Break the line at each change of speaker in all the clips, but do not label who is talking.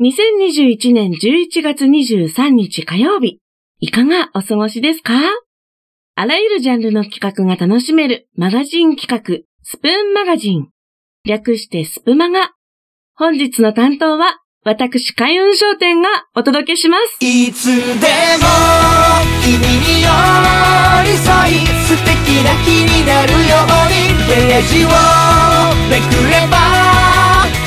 2021年11月23日火曜日、いかがお過ごしですか？あらゆるジャンルの企画が楽しめるマガジン企画、スプーンマガジン。略してスプマガ。本日の担当は、私、開運商店がお届けします。
いつでも、君に寄り添い、素敵な日になるように、ページをめくれば、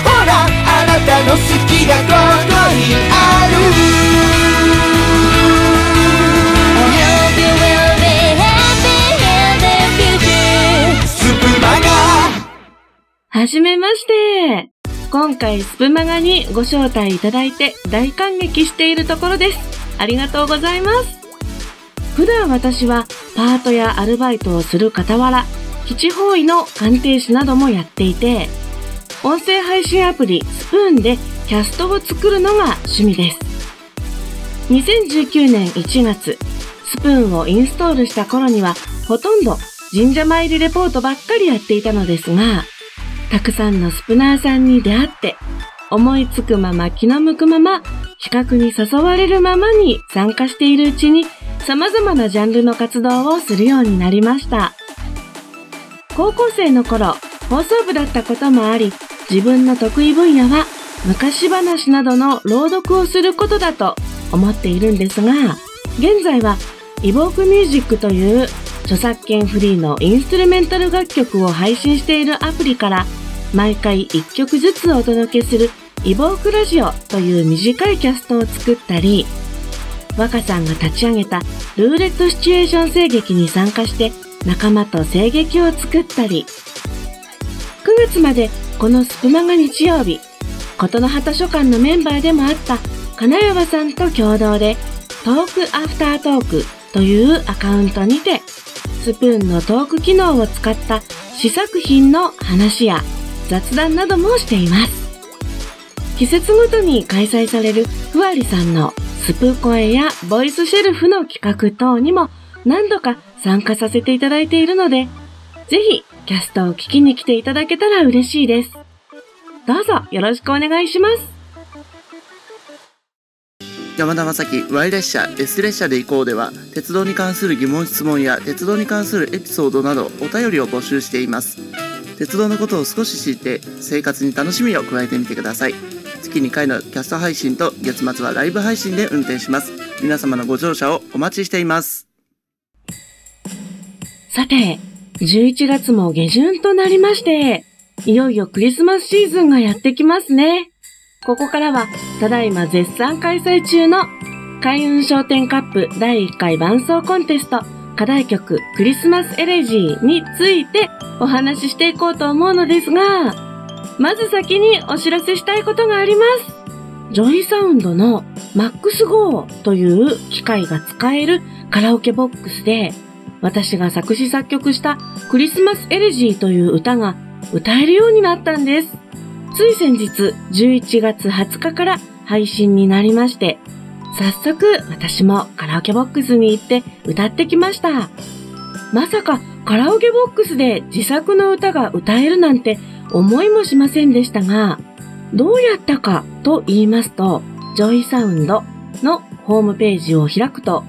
ほら、あなたの好きがここにある。
はじめまして。今回スプマガにご招待いただいて大感激しているところです。ありがとうございます。普段私はパートやアルバイトをする傍ら、基地方位の鑑定士などもやっていて、音声配信アプリスプーンでキャストを作るのが趣味です。2019年1月、スプーンをインストールした頃にはほとんど神社参りレポートばっかりやっていたのですが、たくさんのスプナーさんに出会って、思いつくまま気の向くまま、企画に誘われるままに参加しているうちに、様々なジャンルの活動をするようになりました。高校生の頃、放送部だったこともあり、自分の得意分野は昔話などの朗読をすることだと思っているんですが、現在はイボークミュージックという著作権フリーのインストゥルメンタル楽曲を配信しているアプリから毎回1曲ずつお届けするイボークラジオという短いキャストを作ったり、若さんが立ち上げたルーレットシチュエーション声劇に参加して仲間と声劇を作ったり、9月までこのスプマが日曜日、琴の葉書館のメンバーでもあった金山さんと共同でトークアフタートークというアカウントにてスプーンのトーク機能を使った試作品の話や雑談などもしています。季節ごとに開催されるふわりさんのスプー声やボイスシェルフの企画等にも何度か参加させていただいているので、ぜひキャストを聞きに来ていただけたら嬉しいです。どうぞよろしくお願いします。
山田正樹 Y 列車 S 列車で行こうでは鉄道に関する疑問質問や鉄道に関するエピソードなどお便りを募集しています。鉄道のことを少し知って生活に楽しみを加えてみてください。月2回のキャスト配信と月末はライブ配信で運転します。皆様のご乗車をお待ちしています。
さて11月も下旬となりましていよいよクリスマスシーズンがやってきますねここからは、ただいま絶賛開催中の開運商店カップ第1回伴奏コンテスト課題曲クリスマスエレジーについてお話ししていこうと思うのですが、まず先にお知らせしたいことがあります。ジョイサウンドの MAX-GO という機械が使えるカラオケボックスで、私が作詞作曲したクリスマスエレジーという歌が歌えるようになったんです。つい先日11月20日から配信になりまして、早速私もカラオケボックスに行って歌ってきました。まさかカラオケボックスで自作の歌が歌えるなんて思いもしませんでしたが、どうやったかと言いますと、ジョイサウンドのホームページを開くと、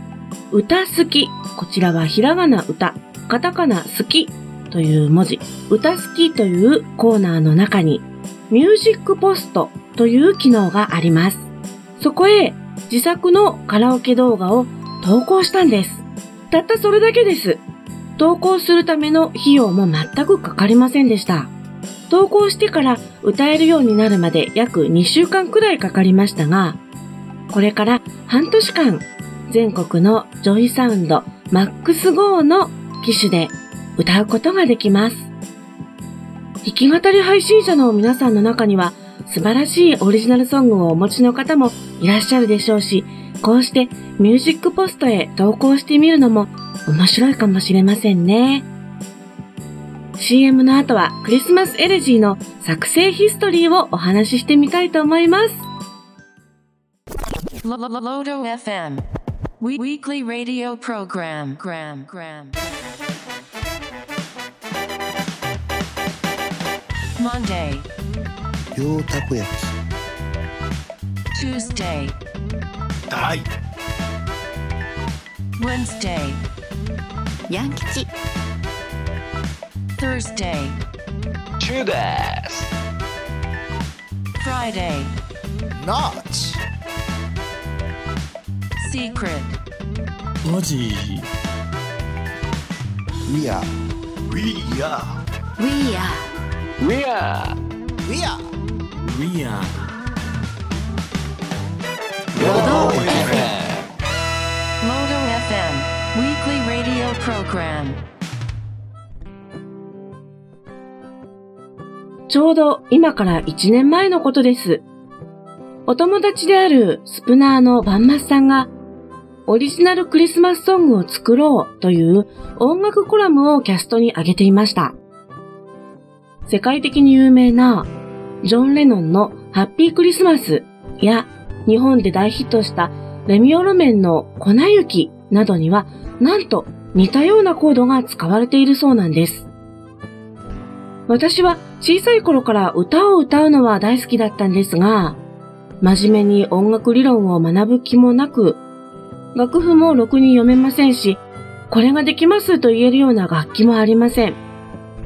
うたスキ、こちらはひらがなうた、カタカナスキという文字、うたスキというコーナーの中にミュージックポストという機能があります。そこへ自作のカラオケ動画を投稿したんです。たったそれだけです。投稿するための費用も全くかかりませんでした。投稿してから歌えるようになるまで約2週間くらいかかりましたが、これから半年間全国のジョイサウンド MAX-GO の機種で歌うことができます。弾き語り配信者の皆さんの中には素晴らしいオリジナルソングをお持ちの方もいらっしゃるでしょうし、こうしてミュージックポストへ投稿してみるのも面白いかもしれませんね。CM の後はクリスマスエレジーの作成ヒストリーをお話ししてみたいと思います。
Lodo FM Weekly Radio Program
Monday 両たこ焼き
Tuesday,
大
Wednesday,
ヤン吉
Thursday,
チューです
Friday,
ノッチ
Secret,
マジ
We are We are
We are
We are We are
ウィア
Rodo
Moto FM, weekly radio program.
ちょうど今から1年前のことです。お友達であるスプナーのバンマスさんが、オリジナルクリスマスソングを作ろうという音楽コラムをキャストに上げていました。世界的に有名なジョン・レノンのハッピークリスマスや日本で大ヒットしたレミオロメンの粉雪などにはなんと似たようなコードが使われているそうなんです。私は小さい頃から歌を歌うのは大好きだったんですが、真面目に音楽理論を学ぶ気もなく、楽譜もろくに読めませんし、これができますと言えるような楽器もありません。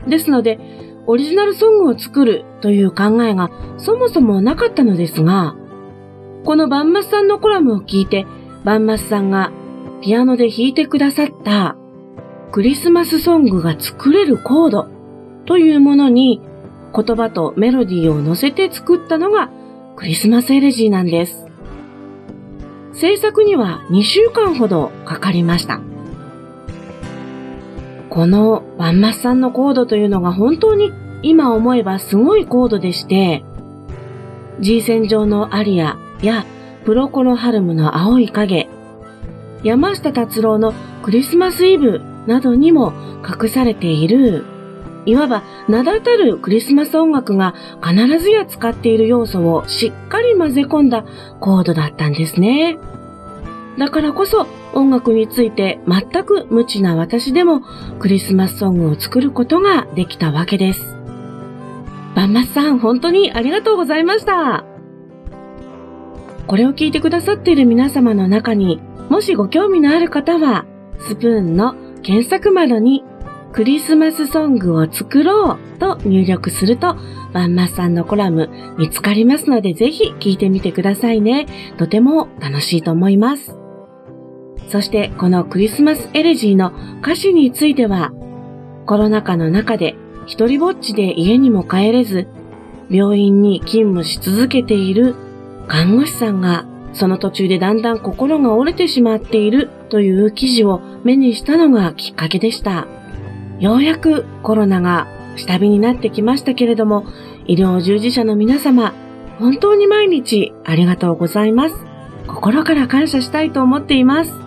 ですので、オリジナルソングを作るという考えがそもそもなかったのですが、このバンマスさんのコラムを聞いて、バンマスさんがピアノで弾いてくださったクリスマスソングが作れるコードというものに言葉とメロディーを乗せて作ったのがクリスマスエレジーなんです。制作には2週間ほどかかりました。このバンマスさんのコードというのが本当に今思えばすごいコードでして、G 線上のアリアやプロコロハルムの青い影、山下達郎のクリスマスイブなどにも隠されているいわば名だたるクリスマス音楽が必ずや使っている要素をしっかり混ぜ込んだコードだったんですね。だからこそ音楽について全く無知な私でもクリスマスソングを作ることができたわけです。バンマスさん本当にありがとうございました。これを聞いてくださっている皆様の中にもしご興味のある方はスプーンの検索窓にクリスマスソングを作ろうと入力すると、バンマスさんのコラム見つかりますので、ぜひ聞いてみてくださいね。とても楽しいと思います。そして、このクリスマスエレジーの歌詞については、コロナ禍の中で一人ぼっちで家にも帰れず、病院に勤務し続けている看護師さんが、その途中でだんだん心が折れてしまっているという記事を目にしたのがきっかけでした。ようやくコロナが下火になってきましたけれども、医療従事者の皆様、本当に毎日ありがとうございます。心から感謝したいと思っています。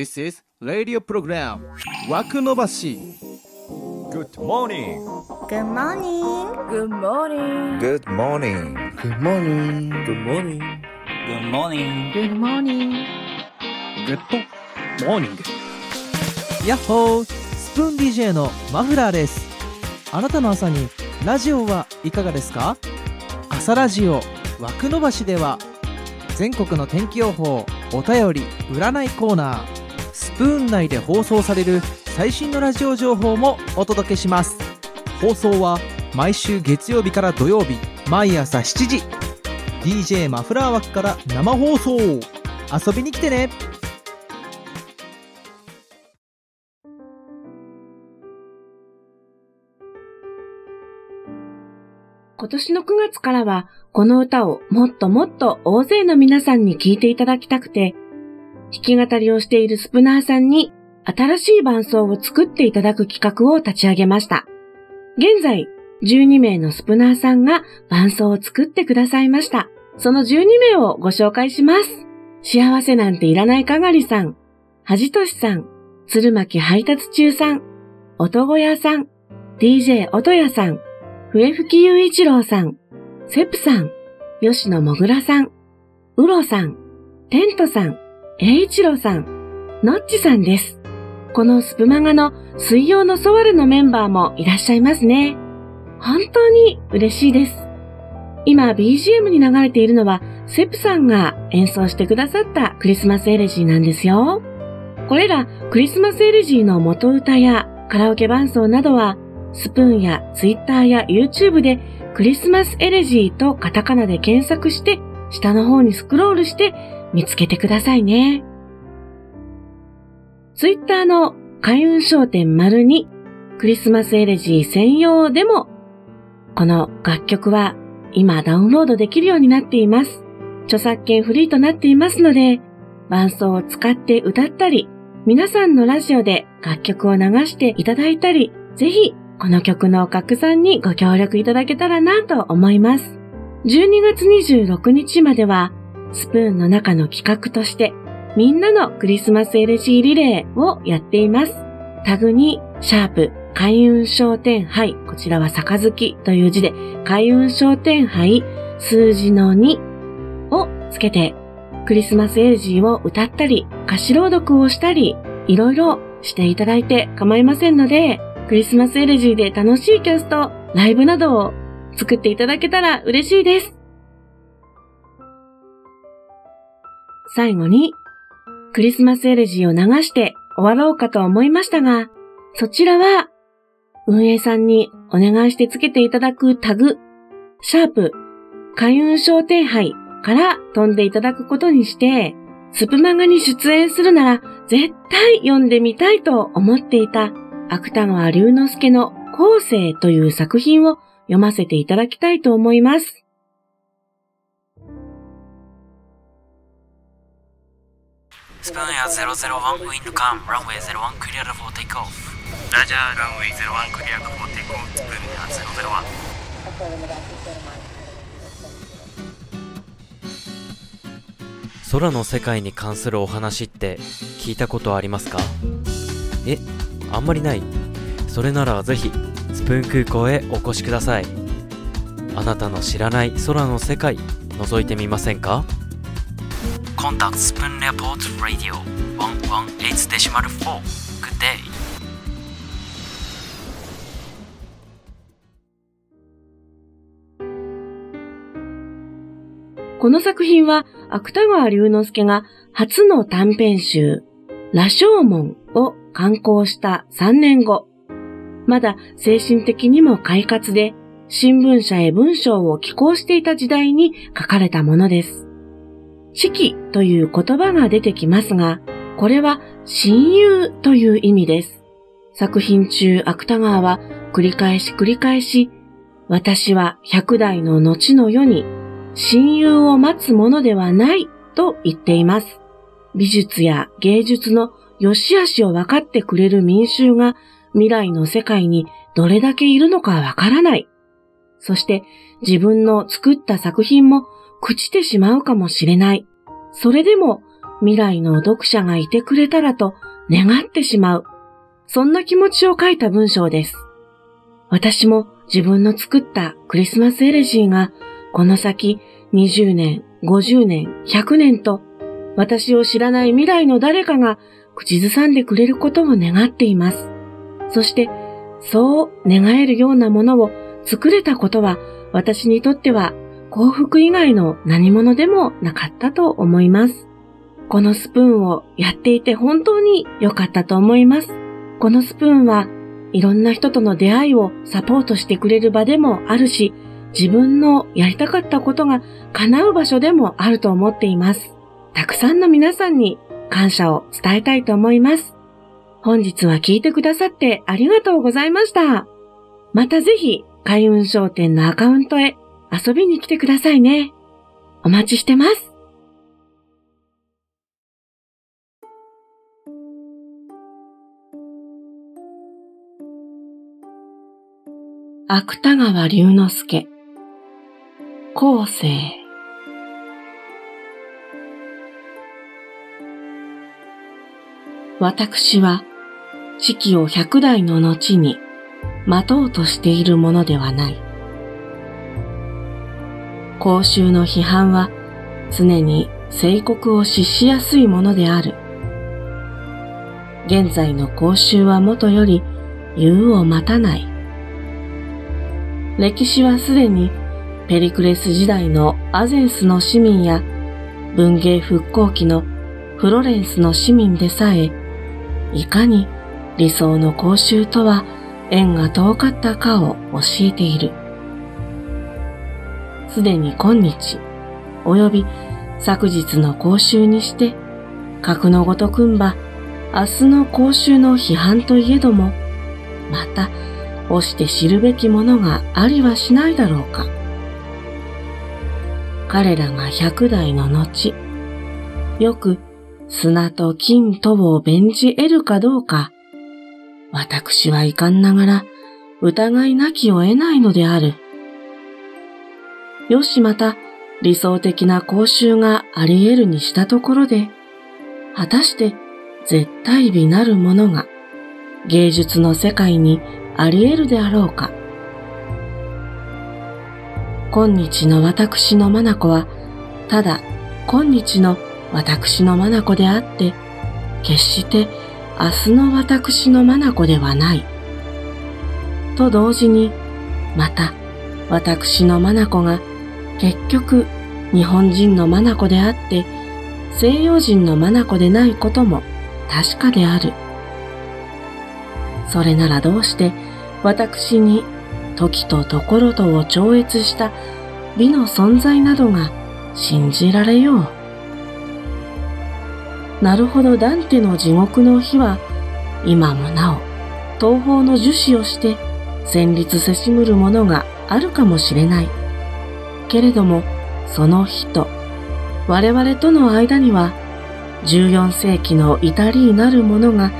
This is radio program 枠伸ばし
Good morning
Good morning Good morning
Good morning
Good morning.
Good morning.
Good morning.
Good morning
Good morning。
やっほースプーン DJ のマフラーですあなたの朝にラジオはいかがですか朝ラジオ枠伸ばしでは全国の天気予報お便り占いコーナースプーン内で放送される最新のラジオ情報もお届けします。放送は毎週月曜日から土曜日毎朝7時。DJ マフラー枠から生放送。遊びに来てね。
今年の9月からは、この歌をもっともっと大勢の皆さんに聴いていただきたくて、弾き語りをしているスプナーさんに新しい伴奏を作っていただく企画を立ち上げました。現在、12名のスプナーさんが伴奏を作ってくださいました。その12名をご紹介します。幸せなんていらないかがりさん、はじとしさん、鶴巻配達中さん、音小屋さん、DJ 音屋さん、笛吹雄一郎さん、セプさん、吉野もぐらさん、うろさん、テントさん、栄一郎さん、のっちさんです。このスプマガの水曜のソワレのメンバーもいらっしゃいますね。本当に嬉しいです。今 BGM に流れているのはセプさんが演奏してくださったクリスマスエレジーなんですよ。これらクリスマスエレジーの元歌やカラオケ伴奏などはスプーンや Twitter や YouTube でクリスマスエレジーとカタカナで検索して下の方にスクロールして見つけてくださいね。Twitter の開運商店丸にクリスマスエレジー専用でもこの楽曲は今ダウンロードできるようになっています。著作権フリーとなっていますので、伴奏を使って歌ったり、皆さんのラジオで楽曲を流していただいたり、ぜひこの曲の拡散にご協力いただけたらなと思います。12月26日までは、スプーンの中の企画として、みんなのクリスマス LG リレーをやっています。タグに、シャープ、開運商店杯、こちらは杯という字で、開運商店杯、数字の2をつけて、クリスマスエレジーを歌ったり、歌詞朗読をしたり、いろいろしていただいて構いませんので、クリスマスエレジーで楽しいキャスト、ライブなどを作っていただけたら嬉しいです。最後に、クリスマスエレジーを流して終わろうかと思いましたが、そちらは運営さんにお願いしてつけていただくタグ、シャープ、開運商店杯から飛んでいただくことにして、スプマガに出演するなら絶対読んでみたいと思っていた芥川龍之介の後世という作品を読ませていただきたいと思います。
スプーンや001ウィンドカンランウェイ01クリアルフォーテイクオフ。ラジャーランウェイ01クリアルフォーテイクオフスプーンや001
空の世界に関するお話って聞いたことありますか？えあんまりない。それならぜひスプーン空港へお越しください。あなたの知らない空の世界覗いてみませんか？
コンタクトスプーンレポートラディオ118デシマル4 Good day
この作品は芥川龍之介が初の短編集、羅生門を刊行した3年後、まだ精神的にも快活で新聞社へ文章を寄稿していた時代に書かれたものです。四季という言葉が出てきますが、これは親友という意味です。作品中、芥川は繰り返し繰り返し、私は百代の後の世に親友を待つものではないと言っています。美術や芸術の良し悪しを分かってくれる民衆が未来の世界にどれだけいるのかわからない。そして自分の作った作品も朽ちてしまうかもしれない。それでも未来の読者がいてくれたらと願ってしまう。そんな気持ちを書いた文章です。私も自分の作ったクリスマスエレジーがこの先20年、50年、100年と私を知らない未来の誰かが口ずさんでくれることを願っています。そして、そう願えるようなものを作れたことは私にとっては幸福以外の何者でもなかったと思います。このスプーンをやっていて本当に良かったと思います。このスプーンはいろんな人との出会いをサポートしてくれる場でもあるし、自分のやりたかったことが叶う場所でもあると思っています。たくさんの皆さんに感謝を伝えたいと思います。本日は聞いてくださってありがとうございました。またぜひ、開運商店のアカウントへ遊びに来てくださいね。お待ちしてます。芥川龍之介後世私は四季を百代の後に待とうとしているものではない。公衆の批判は常に聖国を失しやすいものである。現在の公衆はもとより言うを待たない。歴史はすでにペリクレス時代のアゼンスの市民や文芸復興期のフロレンスの市民でさえ、いかに理想の公衆とは縁が遠かったかを教えている。すでに今日、及び昨日の公衆にして、格のごとくんば、明日の公衆の批判といえども、また、押して知るべきものがありはしないだろうか。彼らが百代の後、よく砂と金とを弁じ得るかどうか、私は遺憾ながら疑いなきを得ないのである。よしまた理想的な講習があり得るにしたところで、果たして絶対美なるものが芸術の世界にあり得るであろうか。今日の私の眼は、ただ今日の私の眼であって、決して明日の私の眼ではない。と同時に、また私の眼が結局日本人の眼であって、西洋人の眼でないことも確かである。それならどうして私に時とところとを超越した美の存在などが信じられよう？なるほどダンテの地獄の日は今もなお東方の樹脂をして戦慄せしむるものがあるかもしれない。けれどもその日と我々との間には14世紀の至りなるものが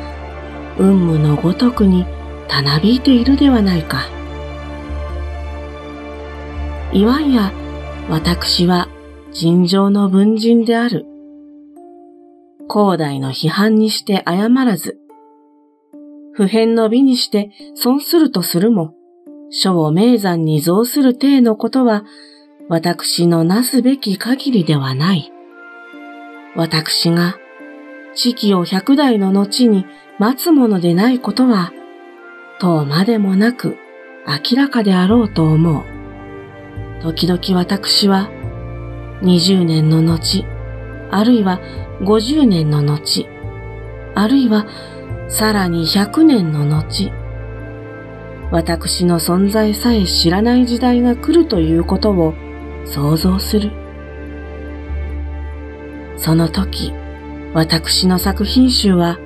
運夢のごとくにたなびいているではないか。いわんや私は尋常の文人である。広大の批判にして謝らず、普遍の美にして損するとするも、書を名山に増する体のことは、私のなすべき限りではない。私が、地期を百代の後に待つものでないことは、とまでもなく明らかであろうと思う。時々私は、20年の後、あるいは50年の後、あるいはさらに100年の後、私の存在さえ知らない時代が来るということを想像する。その時、私の作品集は、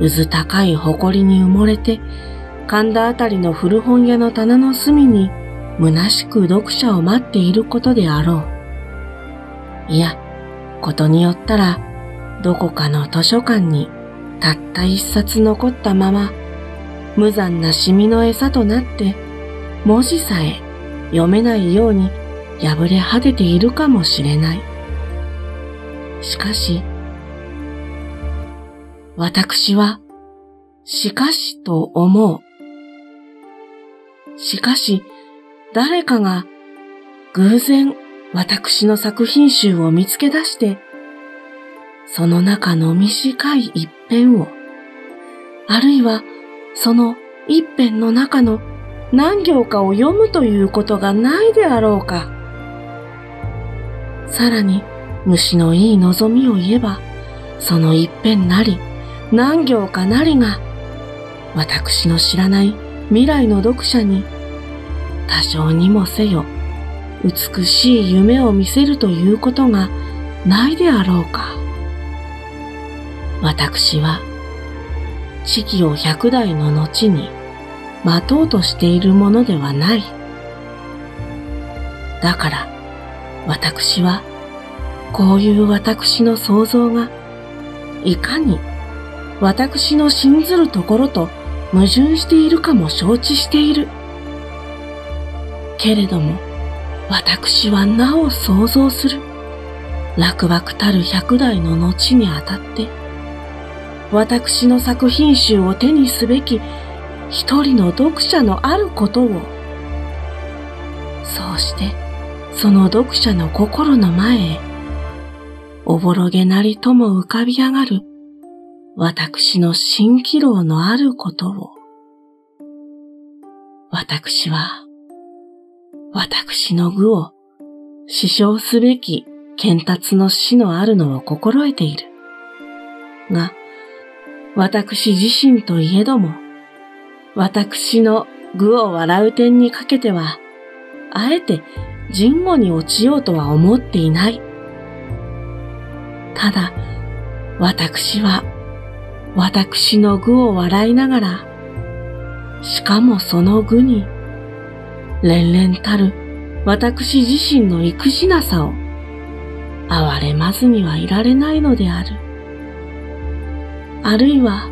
渦高い誇りに埋もれて、神田あたりの古本屋の棚の隅に、虚しく読者を待っていることであろう。いや、ことによったら、どこかの図書館にたった一冊残ったまま、無残なシミの餌となって、文字さえ読めないように破れ果てているかもしれない。しかし、私は、しかしと思う。しかし、誰かが偶然私の作品集を見つけ出して、その中の短い一編を、あるいはその一編の中の何行かを読むということがないであろうか。さらに虫のいい望みを言えば、その一辺なり何行かなりが、私の知らない未来の読者に多少にもせよ美しい夢を見せるということがないであろうか。私は地期を百代の後に待とうとしているものではない。だから私はこういう私の想像がいかに私の信ずるところと矛盾しているかも承知している。けれども私はなお想像する。落幕たる百代の後にあたって私の作品集を手にすべき一人の読者のあることを、そうしてその読者の心の前へ、おぼろげなりとも浮かび上がる私の蜃気楼のあることを、私は私の具を死傷すべき剣達の死のあるのを心得ている。が、私自身といえども、私の具を笑う点にかけては、あえて人語に落ちようとは思っていない。ただ、私は、私の具を笑いながら、しかもその具に、連々たる私自身の育児なさを、哀れまずにはいられないのである。あるいは、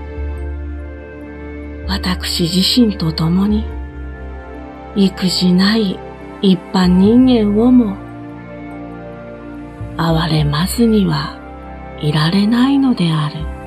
私自身と共に、育児ない一般人間をも、哀れますにはいられないのである。